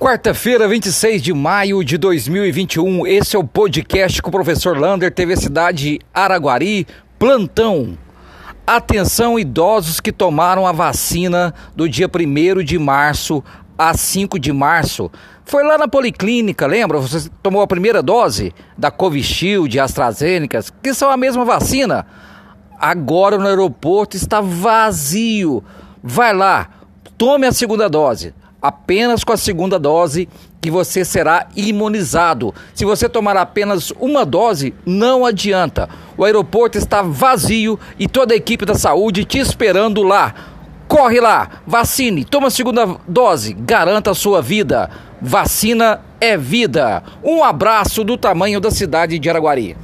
Quarta-feira, 26 de maio de 2021. Esse é o podcast com o professor Lander, TV Cidade Araguari, plantão. Atenção, idosos que tomaram a vacina do dia 1 de março a 5 de março. Foi lá na policlínica, lembra? Você tomou a primeira dose da Covishield, AstraZeneca, que são a mesma vacina. Agora no aeroporto está vazio. Vai lá, tome a segunda dose apenas com a segunda dose que você será imunizado. Se você tomar apenas uma dose, não adianta. O aeroporto está vazio e toda a equipe da saúde te esperando lá. Corre lá, vacine, toma a segunda dose, garanta a sua vida. Vacina é vida. Um abraço do tamanho da cidade de Araguari.